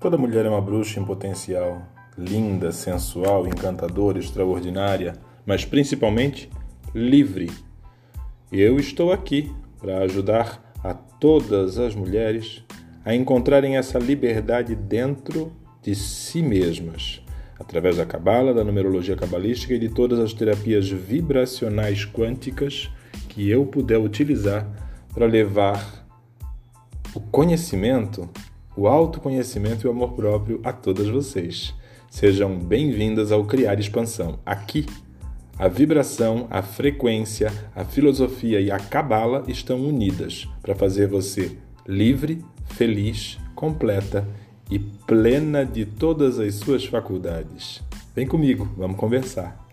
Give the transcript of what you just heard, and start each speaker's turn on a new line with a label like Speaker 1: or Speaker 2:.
Speaker 1: Toda mulher é uma bruxa em potencial, linda, sensual, encantadora, extraordinária, mas principalmente livre. Eu estou aqui para ajudar a todas as mulheres a encontrarem essa liberdade dentro de si mesmas, através da cabala, da numerologia cabalística e de todas as terapias vibracionais quânticas que eu puder utilizar para levar o conhecimento o autoconhecimento e o amor próprio a todas vocês. Sejam bem-vindas ao Criar Expansão. Aqui, a vibração, a frequência, a filosofia e a cabala estão unidas para fazer você livre, feliz, completa e plena de todas as suas faculdades. Vem comigo, vamos conversar.